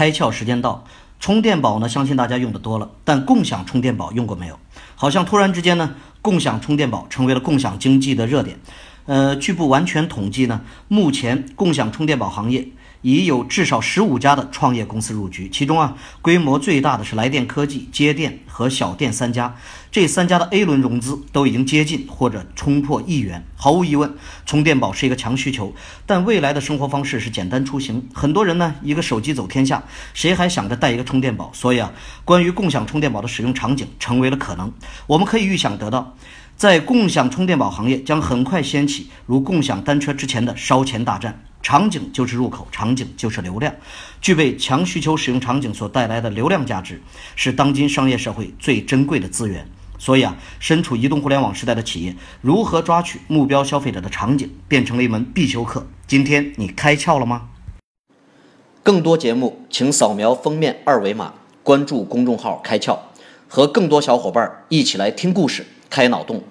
开窍时间到。充电宝呢，相信大家用的多了，但共享充电宝用过没有？好像突然之间呢，共享充电宝成为了共享经济的热点。呃，据不完全统计呢，目前共享充电宝行业。已有至少十五家的创业公司入局，其中啊，规模最大的是来电科技、接电和小电三家。这三家的 A 轮融资都已经接近或者冲破亿元。毫无疑问，充电宝是一个强需求。但未来的生活方式是简单出行，很多人呢一个手机走天下，谁还想着带一个充电宝？所以啊，关于共享充电宝的使用场景成为了可能。我们可以预想得到，在共享充电宝行业将很快掀起如共享单车之前的烧钱大战。场景就是入口，场景就是流量，具备强需求使用场景所带来的流量价值，是当今商业社会最珍贵的资源。所以啊，身处移动互联网时代的企业，如何抓取目标消费者的场景，变成了一门必修课。今天你开窍了吗？更多节目，请扫描封面二维码，关注公众号“开窍”，和更多小伙伴一起来听故事、开脑洞。